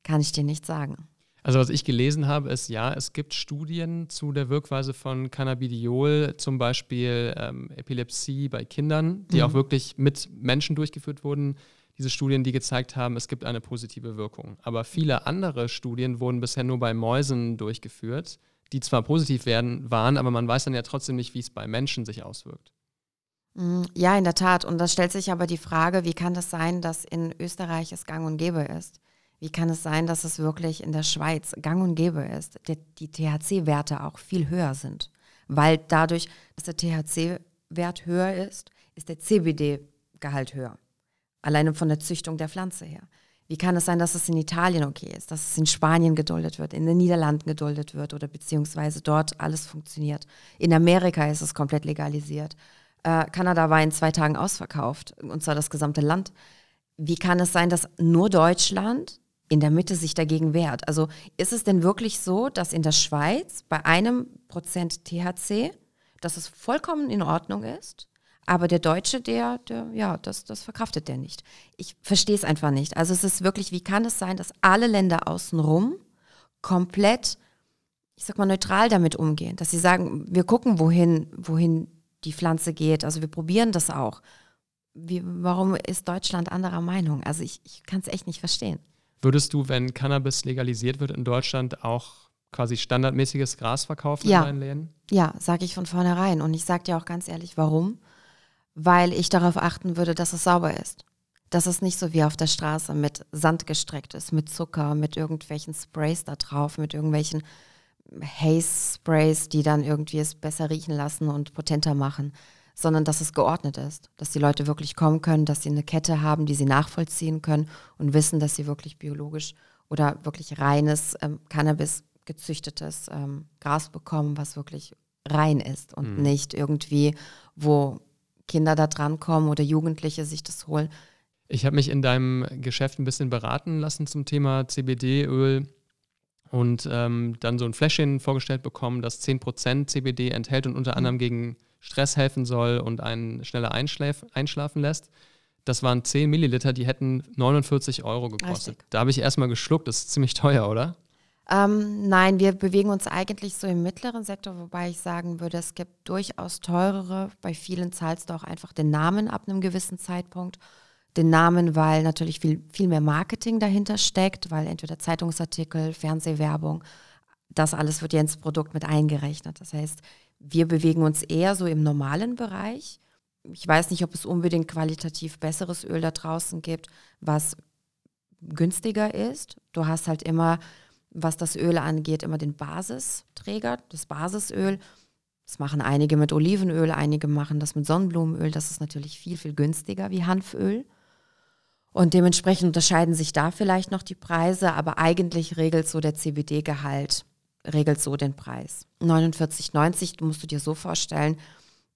[SPEAKER 2] kann ich dir nicht sagen.
[SPEAKER 1] Also was ich gelesen habe, ist ja, es gibt Studien zu der Wirkweise von Cannabidiol, zum Beispiel ähm, Epilepsie bei Kindern, die mhm. auch wirklich mit Menschen durchgeführt wurden. Diese Studien, die gezeigt haben, es gibt eine positive Wirkung. Aber viele andere Studien wurden bisher nur bei Mäusen durchgeführt, die zwar positiv werden, waren, aber man weiß dann ja trotzdem nicht, wie es bei Menschen sich auswirkt.
[SPEAKER 2] Mhm. Ja, in der Tat. Und da stellt sich aber die Frage, wie kann das sein, dass in Österreich es gang und gäbe ist? Wie kann es sein, dass es wirklich in der Schweiz gang und gäbe ist, die, die THC-Werte auch viel höher sind? Weil dadurch, dass der THC-Wert höher ist, ist der CBD-Gehalt höher. Alleine von der Züchtung der Pflanze her. Wie kann es sein, dass es in Italien okay ist, dass es in Spanien geduldet wird, in den Niederlanden geduldet wird oder beziehungsweise dort alles funktioniert? In Amerika ist es komplett legalisiert. Äh, Kanada war in zwei Tagen ausverkauft, und zwar das gesamte Land. Wie kann es sein, dass nur Deutschland in der Mitte sich dagegen wehrt. Also ist es denn wirklich so, dass in der Schweiz bei einem Prozent THC, dass es vollkommen in Ordnung ist, aber der Deutsche, der, der ja, das, das verkraftet der nicht. Ich verstehe es einfach nicht. Also es ist wirklich, wie kann es sein, dass alle Länder außenrum komplett, ich sag mal, neutral damit umgehen, dass sie sagen, wir gucken, wohin, wohin die Pflanze geht. Also wir probieren das auch. Wie, warum ist Deutschland anderer Meinung? Also ich, ich kann es echt nicht verstehen.
[SPEAKER 1] Würdest du, wenn Cannabis legalisiert wird in Deutschland, auch quasi standardmäßiges Gras verkaufen
[SPEAKER 2] ja.
[SPEAKER 1] in deinen Läden?
[SPEAKER 2] Ja, sage ich von vornherein. Und ich sage dir auch ganz ehrlich, warum? Weil ich darauf achten würde, dass es sauber ist. Dass es nicht so wie auf der Straße mit Sand gestreckt ist, mit Zucker, mit irgendwelchen Sprays da drauf, mit irgendwelchen Haze-Sprays, die dann irgendwie es besser riechen lassen und potenter machen sondern dass es geordnet ist, dass die Leute wirklich kommen können, dass sie eine Kette haben, die sie nachvollziehen können und wissen, dass sie wirklich biologisch oder wirklich reines ähm, Cannabis gezüchtetes ähm, Gras bekommen, was wirklich rein ist und mhm. nicht irgendwie, wo Kinder da dran kommen oder Jugendliche sich das holen.
[SPEAKER 1] Ich habe mich in deinem Geschäft ein bisschen beraten lassen zum Thema CBD-Öl und ähm, dann so ein Fläschchen vorgestellt bekommen, das 10% CBD enthält und unter mhm. anderem gegen Stress helfen soll und einen schneller einschläf, einschlafen lässt. Das waren 10 Milliliter, die hätten 49 Euro gekostet. Richtig. Da habe ich erstmal geschluckt, das ist ziemlich teuer, oder?
[SPEAKER 2] Ähm, nein, wir bewegen uns eigentlich so im mittleren Sektor, wobei ich sagen würde, es gibt durchaus teurere. Bei vielen zahlst du auch einfach den Namen ab einem gewissen Zeitpunkt. Den Namen, weil natürlich viel, viel mehr Marketing dahinter steckt, weil entweder Zeitungsartikel, Fernsehwerbung, das alles wird ja ins Produkt mit eingerechnet. Das heißt, wir bewegen uns eher so im normalen Bereich. Ich weiß nicht, ob es unbedingt qualitativ besseres Öl da draußen gibt, was günstiger ist. Du hast halt immer, was das Öl angeht, immer den Basisträger, das Basisöl. Das machen einige mit Olivenöl, einige machen das mit Sonnenblumenöl. Das ist natürlich viel, viel günstiger wie Hanföl. Und dementsprechend unterscheiden sich da vielleicht noch die Preise, aber eigentlich regelt so der CBD-Gehalt, regelt so den Preis. 49,90 musst du dir so vorstellen,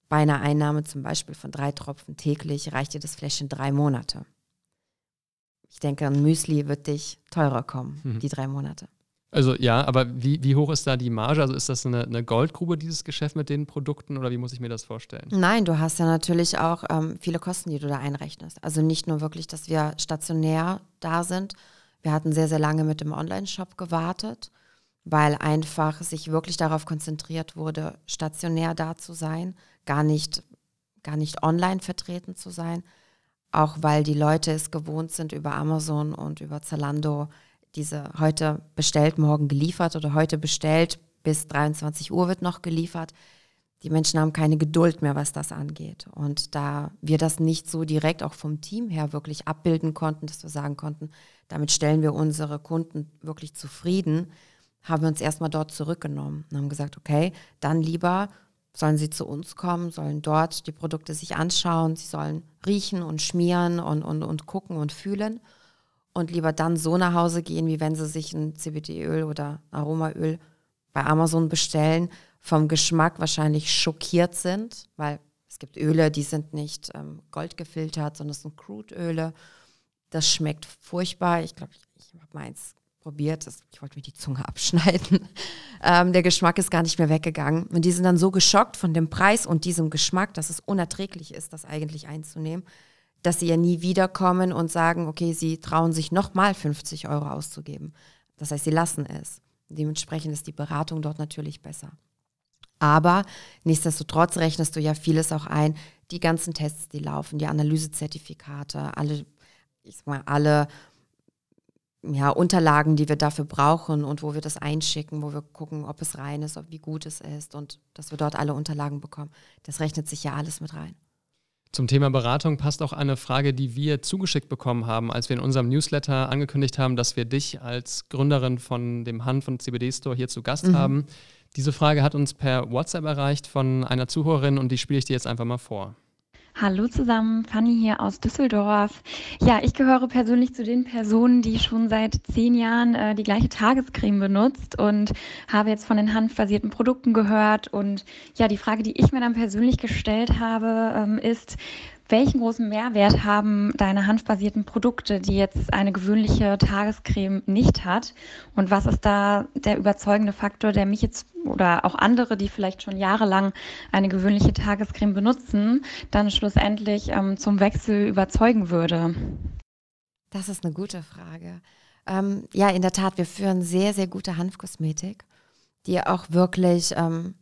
[SPEAKER 2] bei einer Einnahme zum Beispiel von drei Tropfen täglich reicht dir das Fläschchen drei Monate. Ich denke, ein Müsli wird dich teurer kommen, mhm. die drei Monate.
[SPEAKER 1] Also ja, aber wie, wie hoch ist da die Marge? Also ist das eine, eine, Goldgrube, dieses Geschäft mit den Produkten oder wie muss ich mir das vorstellen?
[SPEAKER 2] Nein, du hast ja natürlich auch ähm, viele Kosten, die du da einrechnest. Also nicht nur wirklich, dass wir stationär da sind. Wir hatten sehr, sehr lange mit dem Online-Shop gewartet, weil einfach sich wirklich darauf konzentriert wurde, stationär da zu sein, gar nicht, gar nicht online vertreten zu sein. Auch weil die Leute es gewohnt sind, über Amazon und über Zalando diese heute bestellt, morgen geliefert oder heute bestellt, bis 23 Uhr wird noch geliefert. Die Menschen haben keine Geduld mehr, was das angeht. Und da wir das nicht so direkt auch vom Team her wirklich abbilden konnten, dass wir sagen konnten, damit stellen wir unsere Kunden wirklich zufrieden, haben wir uns erstmal dort zurückgenommen und haben gesagt, okay, dann lieber sollen sie zu uns kommen, sollen dort die Produkte sich anschauen, sie sollen riechen und schmieren und, und, und gucken und fühlen und lieber dann so nach Hause gehen, wie wenn sie sich ein CBD-Öl oder Aromaöl bei Amazon bestellen, vom Geschmack wahrscheinlich schockiert sind, weil es gibt Öle, die sind nicht ähm, goldgefiltert, sondern es sind Crude-Öle. Das schmeckt furchtbar. Ich glaube, ich, ich habe meins probiert. Ich wollte mir die Zunge [LAUGHS] abschneiden. Ähm, der Geschmack ist gar nicht mehr weggegangen. Und die sind dann so geschockt von dem Preis und diesem Geschmack, dass es unerträglich ist, das eigentlich einzunehmen, dass sie ja nie wiederkommen und sagen, okay, sie trauen sich nochmal 50 Euro auszugeben. Das heißt, sie lassen es. Dementsprechend ist die Beratung dort natürlich besser. Aber nichtsdestotrotz rechnest du ja vieles auch ein, die ganzen Tests, die laufen, die Analysezertifikate, alle, ich sag mal, alle ja, Unterlagen, die wir dafür brauchen und wo wir das einschicken, wo wir gucken, ob es rein ist, ob wie gut es ist und dass wir dort alle Unterlagen bekommen. Das rechnet sich ja alles mit rein.
[SPEAKER 1] Zum Thema Beratung passt auch eine Frage, die wir zugeschickt bekommen haben, als wir in unserem Newsletter angekündigt haben, dass wir dich als Gründerin von dem Hanf- und CBD-Store hier zu Gast mhm. haben. Diese Frage hat uns per WhatsApp erreicht von einer Zuhörerin und die spiele ich dir jetzt einfach mal vor.
[SPEAKER 4] Hallo zusammen, Fanny hier aus Düsseldorf. Ja, ich gehöre persönlich zu den Personen, die schon seit zehn Jahren äh, die gleiche Tagescreme benutzt und habe jetzt von den hanfbasierten Produkten gehört. Und ja, die Frage, die ich mir dann persönlich gestellt habe, ähm, ist, welchen großen Mehrwert haben deine hanfbasierten Produkte, die jetzt eine gewöhnliche Tagescreme nicht hat? Und was ist da der überzeugende Faktor, der mich jetzt oder auch andere, die vielleicht schon jahrelang eine gewöhnliche Tagescreme benutzen, dann schlussendlich ähm, zum Wechsel überzeugen würde?
[SPEAKER 2] Das ist eine gute Frage. Ähm, ja, in der Tat, wir führen sehr, sehr gute Hanfkosmetik, die auch wirklich ähm,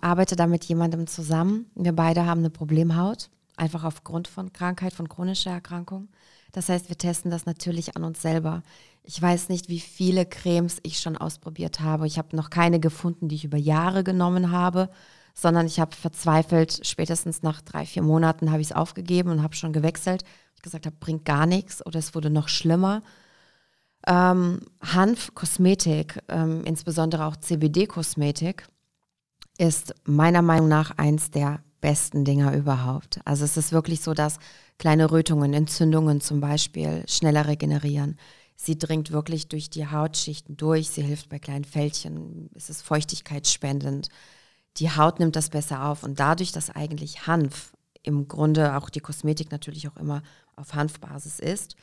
[SPEAKER 2] arbeite da mit jemandem zusammen. Wir beide haben eine Problemhaut, einfach aufgrund von Krankheit, von chronischer Erkrankung. Das heißt, wir testen das natürlich an uns selber. Ich weiß nicht, wie viele Cremes ich schon ausprobiert habe. Ich habe noch keine gefunden, die ich über Jahre genommen habe, sondern ich habe verzweifelt, spätestens nach drei, vier Monaten habe ich es aufgegeben und habe schon gewechselt. Ich gesagt habe, bringt gar nichts oder es wurde noch schlimmer. Ähm, Hanf, Kosmetik, ähm, insbesondere auch CBD-Kosmetik, ist meiner Meinung nach eins der besten Dinger überhaupt. Also es ist wirklich so, dass kleine Rötungen, Entzündungen zum Beispiel schneller regenerieren. Sie dringt wirklich durch die Hautschichten durch, sie hilft bei kleinen Fältchen, es ist feuchtigkeitsspendend. Die Haut nimmt das besser auf und dadurch, dass eigentlich Hanf im Grunde auch die Kosmetik natürlich auch immer auf Hanfbasis ist,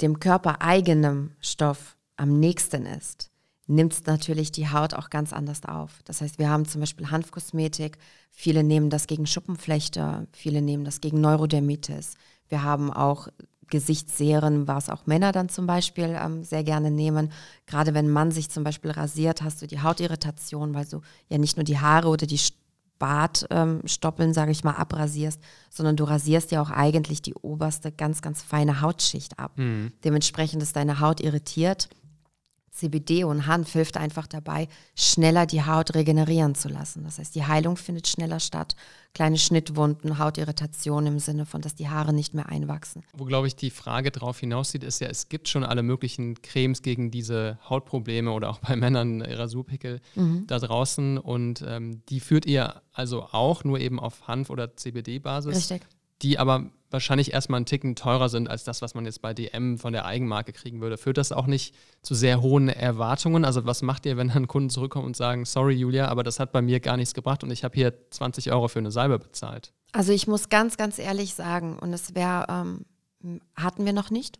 [SPEAKER 2] dem Körper eigenem Stoff am nächsten ist, nimmt es natürlich die Haut auch ganz anders auf. Das heißt, wir haben zum Beispiel Hanfkosmetik, viele nehmen das gegen Schuppenflechte, viele nehmen das gegen Neurodermitis. Wir haben auch Gesichtsserien, was auch Männer dann zum Beispiel ähm, sehr gerne nehmen. Gerade wenn man sich zum Beispiel rasiert, hast du die Hautirritation, weil du ja nicht nur die Haare oder die Bartstoppeln, ähm, sage ich mal, abrasierst, sondern du rasierst ja auch eigentlich die oberste ganz, ganz feine Hautschicht ab. Mhm. Dementsprechend ist deine Haut irritiert CBD und Hanf hilft einfach dabei, schneller die Haut regenerieren zu lassen. Das heißt, die Heilung findet schneller statt. Kleine Schnittwunden, Hautirritationen im Sinne von, dass die Haare nicht mehr einwachsen.
[SPEAKER 1] Wo, glaube ich, die Frage darauf hinaussieht, ist ja, es gibt schon alle möglichen Cremes gegen diese Hautprobleme oder auch bei Männern Rasurpickel mhm. da draußen. Und ähm, die führt ihr also auch nur eben auf Hanf- oder CBD-Basis.
[SPEAKER 2] Richtig.
[SPEAKER 1] Die aber wahrscheinlich erstmal einen Ticken teurer sind als das, was man jetzt bei DM von der Eigenmarke kriegen würde. Führt das auch nicht zu sehr hohen Erwartungen? Also was macht ihr, wenn dann Kunden zurückkommen und sagen, sorry Julia, aber das hat bei mir gar nichts gebracht und ich habe hier 20 Euro für eine Salbe bezahlt?
[SPEAKER 2] Also ich muss ganz, ganz ehrlich sagen, und es wäre, ähm, hatten wir noch nicht.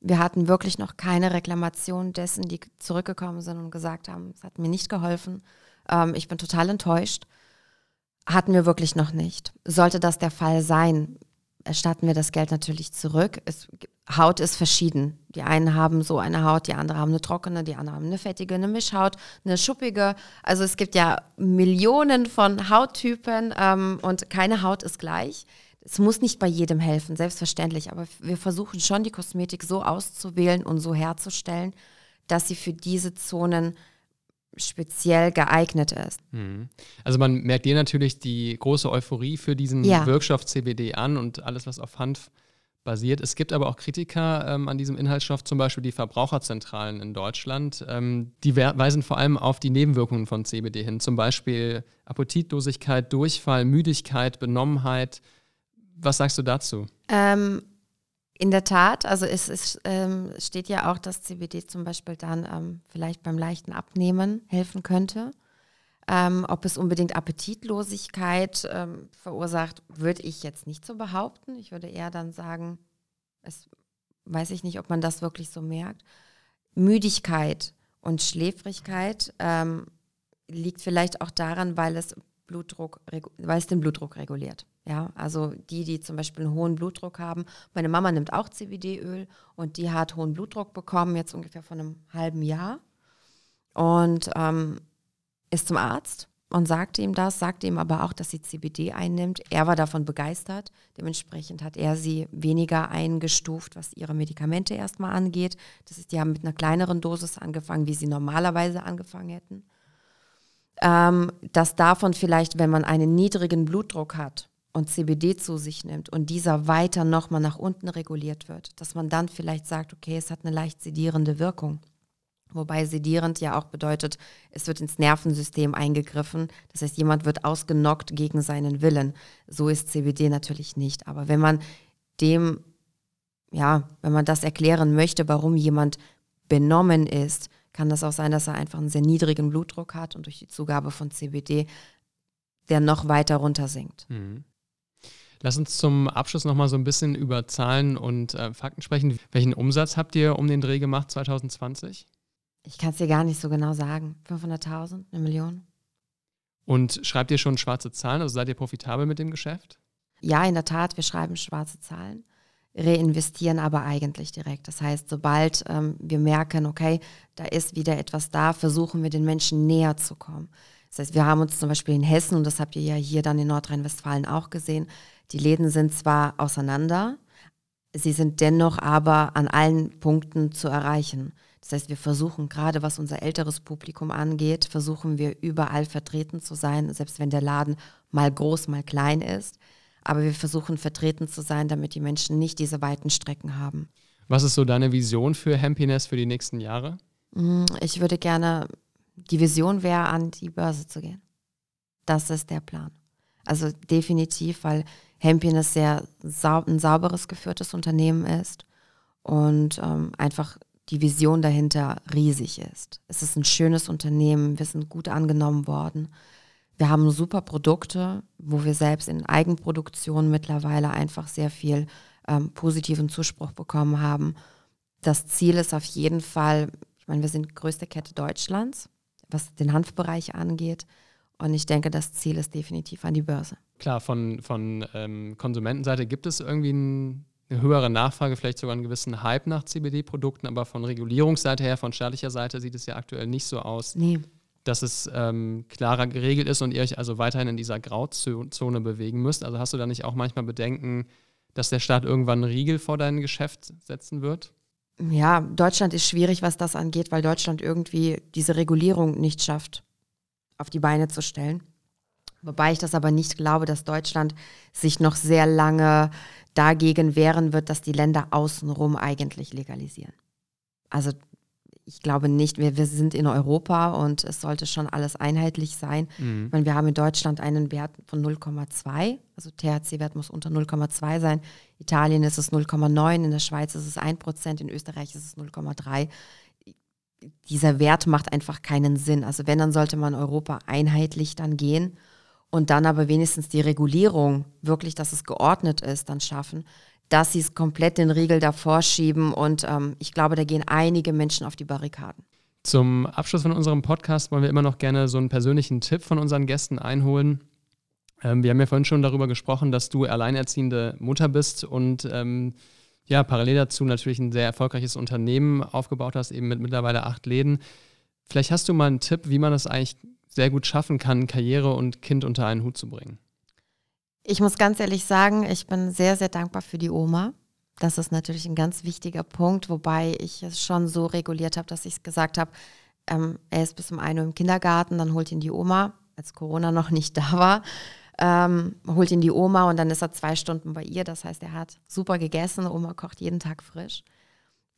[SPEAKER 2] Wir hatten wirklich noch keine Reklamation dessen, die zurückgekommen sind und gesagt haben, es hat mir nicht geholfen. Ähm, ich bin total enttäuscht. Hatten wir wirklich noch nicht. Sollte das der Fall sein, erstatten wir das Geld natürlich zurück. Es, Haut ist verschieden. Die einen haben so eine Haut, die anderen haben eine trockene, die anderen haben eine fettige, eine Mischhaut, eine schuppige. Also es gibt ja Millionen von Hauttypen ähm, und keine Haut ist gleich. Es muss nicht bei jedem helfen, selbstverständlich, aber wir versuchen schon die Kosmetik so auszuwählen und so herzustellen, dass sie für diese Zonen speziell geeignet ist.
[SPEAKER 1] Mhm. Also man merkt dir natürlich die große Euphorie für diesen ja. Wirkstoff CBD an und alles, was auf Hanf basiert. Es gibt aber auch Kritiker ähm, an diesem Inhaltsstoff, zum Beispiel die Verbraucherzentralen in Deutschland. Ähm, die weisen vor allem auf die Nebenwirkungen von CBD hin, zum Beispiel Appetitlosigkeit, Durchfall, Müdigkeit, Benommenheit. Was sagst du dazu?
[SPEAKER 2] Ähm, in der Tat, also es, es ähm, steht ja auch, dass CBD zum Beispiel dann ähm, vielleicht beim leichten Abnehmen helfen könnte. Ähm, ob es unbedingt Appetitlosigkeit ähm, verursacht, würde ich jetzt nicht so behaupten. Ich würde eher dann sagen, es weiß ich nicht, ob man das wirklich so merkt. Müdigkeit und Schläfrigkeit ähm, liegt vielleicht auch daran, weil es Blutdruck, weil es den Blutdruck reguliert. Ja, also die, die zum Beispiel einen hohen Blutdruck haben. Meine Mama nimmt auch CBD-Öl und die hat hohen Blutdruck bekommen, jetzt ungefähr vor einem halben Jahr. Und ähm, ist zum Arzt und sagte ihm das, sagte ihm aber auch, dass sie CBD einnimmt. Er war davon begeistert. Dementsprechend hat er sie weniger eingestuft, was ihre Medikamente erstmal angeht. Das ist, die haben mit einer kleineren Dosis angefangen, wie sie normalerweise angefangen hätten. Ähm, dass davon vielleicht, wenn man einen niedrigen Blutdruck hat, und CBD zu sich nimmt und dieser weiter nochmal nach unten reguliert wird, dass man dann vielleicht sagt, okay, es hat eine leicht sedierende Wirkung. Wobei sedierend ja auch bedeutet, es wird ins Nervensystem eingegriffen. Das heißt, jemand wird ausgenockt gegen seinen Willen. So ist CBD natürlich nicht. Aber wenn man dem, ja, wenn man das erklären möchte, warum jemand benommen ist, kann das auch sein, dass er einfach einen sehr niedrigen Blutdruck hat und durch die Zugabe von CBD der noch weiter runter sinkt. Mhm.
[SPEAKER 1] Lass uns zum Abschluss nochmal so ein bisschen über Zahlen und äh, Fakten sprechen. Welchen Umsatz habt ihr um den Dreh gemacht 2020?
[SPEAKER 2] Ich kann es dir gar nicht so genau sagen. 500.000, eine Million.
[SPEAKER 1] Und schreibt ihr schon schwarze Zahlen? Also seid ihr profitabel mit dem Geschäft?
[SPEAKER 2] Ja, in der Tat, wir schreiben schwarze Zahlen, reinvestieren aber eigentlich direkt. Das heißt, sobald ähm, wir merken, okay, da ist wieder etwas da, versuchen wir den Menschen näher zu kommen. Das heißt, wir haben uns zum Beispiel in Hessen, und das habt ihr ja hier dann in Nordrhein-Westfalen auch gesehen, die Läden sind zwar auseinander, sie sind dennoch aber an allen Punkten zu erreichen. Das heißt, wir versuchen gerade, was unser älteres Publikum angeht, versuchen wir überall vertreten zu sein, selbst wenn der Laden mal groß, mal klein ist. Aber wir versuchen vertreten zu sein, damit die Menschen nicht diese weiten Strecken haben.
[SPEAKER 1] Was ist so deine Vision für Happiness für die nächsten Jahre?
[SPEAKER 2] Mm, ich würde gerne, die Vision wäre, an die Börse zu gehen. Das ist der Plan. Also definitiv, weil Hampiness sehr sau ein sauberes geführtes Unternehmen ist und ähm, einfach die Vision dahinter riesig ist. Es ist ein schönes Unternehmen, wir sind gut angenommen worden. Wir haben super Produkte, wo wir selbst in Eigenproduktion mittlerweile einfach sehr viel ähm, positiven Zuspruch bekommen haben. Das Ziel ist auf jeden Fall, ich meine, wir sind größte Kette Deutschlands, was den Hanfbereich angeht. Und ich denke, das Ziel ist definitiv an die Börse.
[SPEAKER 1] Klar, von, von ähm, Konsumentenseite gibt es irgendwie ein, eine höhere Nachfrage, vielleicht sogar einen gewissen Hype nach CBD-Produkten, aber von Regulierungsseite her, von staatlicher Seite sieht es ja aktuell nicht so aus,
[SPEAKER 2] nee.
[SPEAKER 1] dass es ähm, klarer geregelt ist und ihr euch also weiterhin in dieser Grauzone bewegen müsst. Also hast du da nicht auch manchmal Bedenken, dass der Staat irgendwann einen Riegel vor dein Geschäft setzen wird?
[SPEAKER 2] Ja, Deutschland ist schwierig, was das angeht, weil Deutschland irgendwie diese Regulierung nicht schafft, auf die Beine zu stellen. Wobei ich das aber nicht glaube, dass Deutschland sich noch sehr lange dagegen wehren wird, dass die Länder außenrum eigentlich legalisieren. Also ich glaube nicht, wir, wir sind in Europa und es sollte schon alles einheitlich sein. Mhm. Ich meine, wir haben in Deutschland einen Wert von 0,2, also THC-Wert muss unter 0,2 sein. Italien ist es 0,9, in der Schweiz ist es 1%, in Österreich ist es 0,3. Dieser Wert macht einfach keinen Sinn. Also wenn, dann sollte man Europa einheitlich dann gehen und dann aber wenigstens die Regulierung, wirklich, dass es geordnet ist, dann schaffen, dass sie es komplett den Riegel davor schieben. Und ähm, ich glaube, da gehen einige Menschen auf die Barrikaden.
[SPEAKER 1] Zum Abschluss von unserem Podcast wollen wir immer noch gerne so einen persönlichen Tipp von unseren Gästen einholen. Ähm, wir haben ja vorhin schon darüber gesprochen, dass du alleinerziehende Mutter bist und ähm, ja, parallel dazu natürlich ein sehr erfolgreiches Unternehmen aufgebaut hast, eben mit mittlerweile acht Läden. Vielleicht hast du mal einen Tipp, wie man das eigentlich sehr gut schaffen kann, Karriere und Kind unter einen Hut zu bringen.
[SPEAKER 2] Ich muss ganz ehrlich sagen, ich bin sehr, sehr dankbar für die Oma. Das ist natürlich ein ganz wichtiger Punkt, wobei ich es schon so reguliert habe, dass ich gesagt habe, ähm, er ist bis um 1 Uhr im Kindergarten, dann holt ihn die Oma, als Corona noch nicht da war, ähm, holt ihn die Oma und dann ist er zwei Stunden bei ihr. Das heißt, er hat super gegessen, Oma kocht jeden Tag frisch.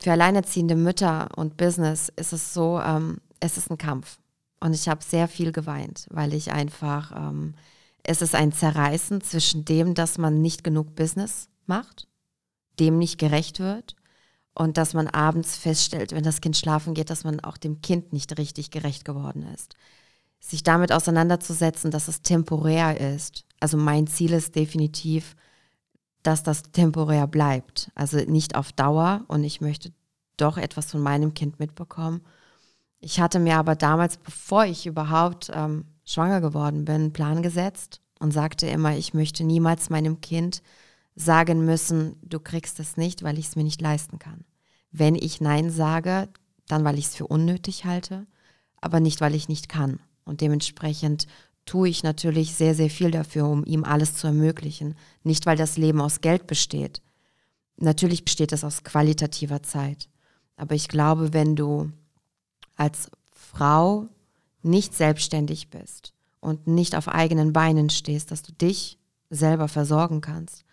[SPEAKER 2] Für alleinerziehende Mütter und Business ist es so, ähm, es ist ein Kampf. Und ich habe sehr viel geweint, weil ich einfach, ähm, es ist ein Zerreißen zwischen dem, dass man nicht genug Business macht, dem nicht gerecht wird und dass man abends feststellt, wenn das Kind schlafen geht, dass man auch dem Kind nicht richtig gerecht geworden ist. Sich damit auseinanderzusetzen, dass es temporär ist. Also mein Ziel ist definitiv, dass das temporär bleibt. Also nicht auf Dauer und ich möchte doch etwas von meinem Kind mitbekommen ich hatte mir aber damals, bevor ich überhaupt ähm, schwanger geworden bin, einen Plan gesetzt und sagte immer, ich möchte niemals meinem Kind sagen müssen, du kriegst es nicht, weil ich es mir nicht leisten kann. Wenn ich Nein sage, dann weil ich es für unnötig halte, aber nicht, weil ich nicht kann. Und dementsprechend tue ich natürlich sehr, sehr viel dafür, um ihm alles zu ermöglichen. Nicht, weil das Leben aus Geld besteht. Natürlich besteht es aus qualitativer Zeit. Aber ich glaube, wenn du als Frau nicht selbstständig bist und nicht auf eigenen Beinen stehst, dass du dich selber versorgen kannst,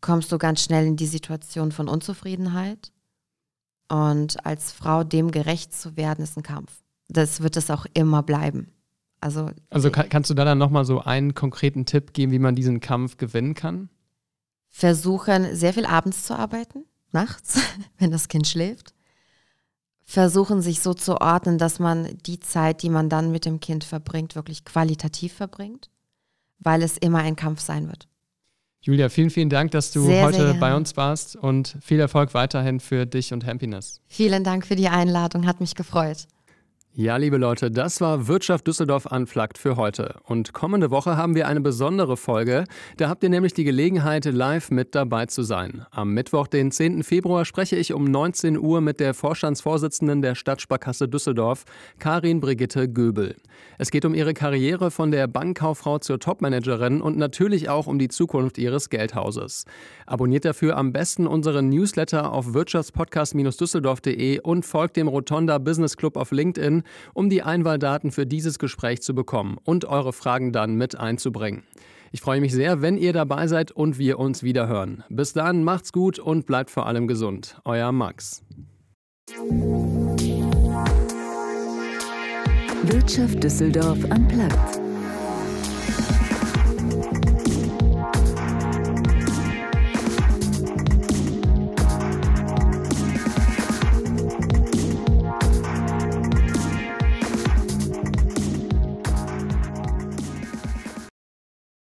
[SPEAKER 2] kommst du ganz schnell in die Situation von Unzufriedenheit. Und als Frau dem gerecht zu werden, ist ein Kampf. Das wird es auch immer bleiben. Also,
[SPEAKER 1] also kann, kannst du da dann nochmal so einen konkreten Tipp geben, wie man diesen Kampf gewinnen kann?
[SPEAKER 2] Versuchen, sehr viel abends zu arbeiten, nachts, [LAUGHS] wenn das Kind schläft versuchen, sich so zu ordnen, dass man die Zeit, die man dann mit dem Kind verbringt, wirklich qualitativ verbringt, weil es immer ein Kampf sein wird.
[SPEAKER 1] Julia, vielen, vielen Dank, dass du sehr, heute sehr bei uns warst und viel Erfolg weiterhin für dich und Happiness.
[SPEAKER 2] Vielen Dank für die Einladung, hat mich gefreut.
[SPEAKER 1] Ja, liebe Leute, das war Wirtschaft Düsseldorf Unplugged für heute. Und kommende Woche haben wir eine besondere Folge. Da habt ihr nämlich die Gelegenheit, live mit dabei zu sein. Am Mittwoch, den 10. Februar, spreche ich um 19 Uhr mit der Vorstandsvorsitzenden der Stadtsparkasse Düsseldorf, Karin Brigitte Göbel. Es geht um ihre Karriere von der Bankkauffrau zur Topmanagerin und natürlich auch um die Zukunft ihres Geldhauses. Abonniert dafür am besten unseren Newsletter auf wirtschaftspodcast-düsseldorf.de und folgt dem Rotonda Business Club auf LinkedIn um die Einwahldaten für dieses Gespräch zu bekommen und eure Fragen dann mit einzubringen. Ich freue mich sehr, wenn ihr dabei seid und wir uns wieder hören. Bis dann, macht's gut und bleibt vor allem gesund. Euer Max.
[SPEAKER 3] Wirtschaft Düsseldorf am Platz.